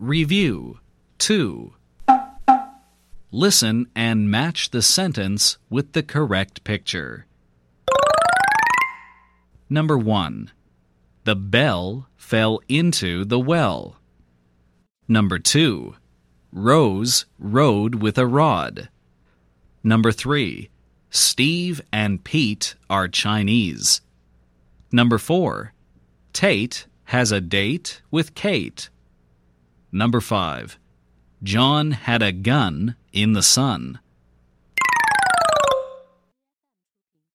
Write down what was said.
Review 2. Listen and match the sentence with the correct picture. Number 1. The bell fell into the well. Number 2. Rose rode with a rod. Number 3. Steve and Pete are Chinese. Number 4. Tate has a date with Kate. Number 5. John had a gun in the sun.